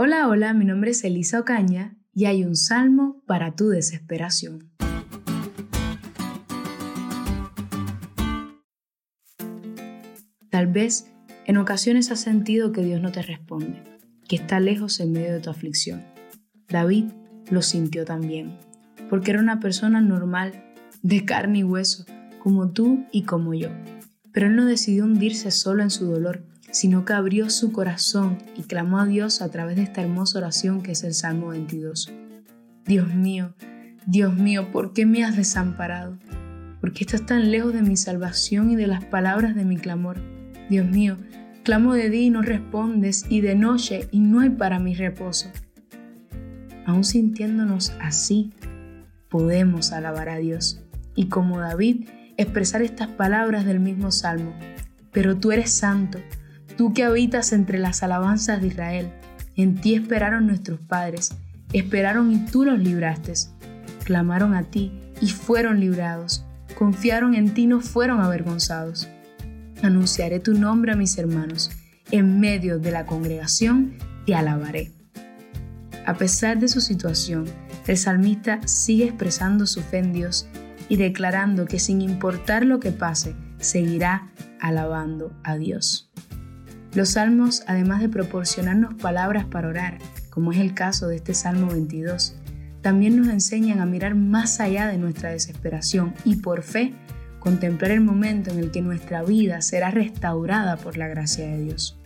Hola, hola, mi nombre es Elisa Ocaña y hay un salmo para tu desesperación. Tal vez en ocasiones has sentido que Dios no te responde, que está lejos en medio de tu aflicción. David lo sintió también, porque era una persona normal, de carne y hueso, como tú y como yo. Pero él no decidió hundirse solo en su dolor, sino que abrió su corazón y clamó a Dios a través de esta hermosa oración que es el Salmo 22. Dios mío, Dios mío, ¿por qué me has desamparado? ¿Por qué estás tan lejos de mi salvación y de las palabras de mi clamor? Dios mío, clamo de ti y no respondes, y de noche y no hay para mi reposo. Aún sintiéndonos así, podemos alabar a Dios y como David expresar estas palabras del mismo salmo. Pero tú eres santo, Tú que habitas entre las alabanzas de Israel, en ti esperaron nuestros padres, esperaron y tú los libraste. Clamaron a ti y fueron librados, confiaron en ti y no fueron avergonzados. Anunciaré tu nombre a mis hermanos, en medio de la congregación te alabaré. A pesar de su situación, el salmista sigue expresando su fe en Dios y declarando que sin importar lo que pase, seguirá alabando a Dios. Los salmos, además de proporcionarnos palabras para orar, como es el caso de este Salmo 22, también nos enseñan a mirar más allá de nuestra desesperación y por fe contemplar el momento en el que nuestra vida será restaurada por la gracia de Dios.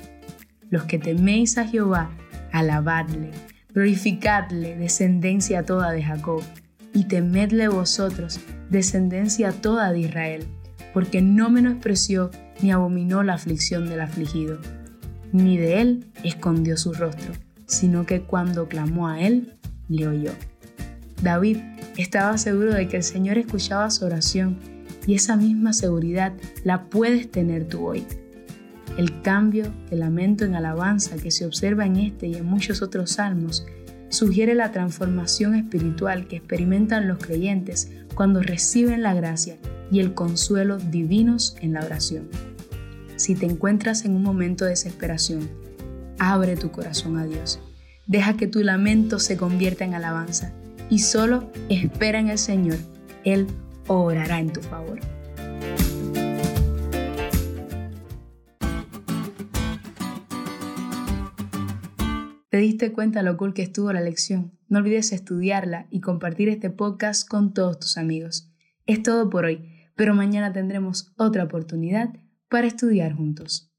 Los que teméis a Jehová, alabadle, glorificadle, descendencia toda de Jacob, y temedle vosotros, descendencia toda de Israel, porque no menospreció ni abominó la aflicción del afligido, ni de él escondió su rostro, sino que cuando clamó a él, le oyó. David estaba seguro de que el Señor escuchaba su oración y esa misma seguridad la puedes tener tú hoy. El cambio de lamento en alabanza que se observa en este y en muchos otros salmos sugiere la transformación espiritual que experimentan los creyentes cuando reciben la gracia y el consuelo divinos en la oración. Si te encuentras en un momento de desesperación, abre tu corazón a Dios. Deja que tu lamento se convierta en alabanza y solo espera en el Señor. Él orará en tu favor. ¿Te diste cuenta lo cool que estuvo la lección? No olvides estudiarla y compartir este podcast con todos tus amigos. Es todo por hoy, pero mañana tendremos otra oportunidad para estudiar juntos.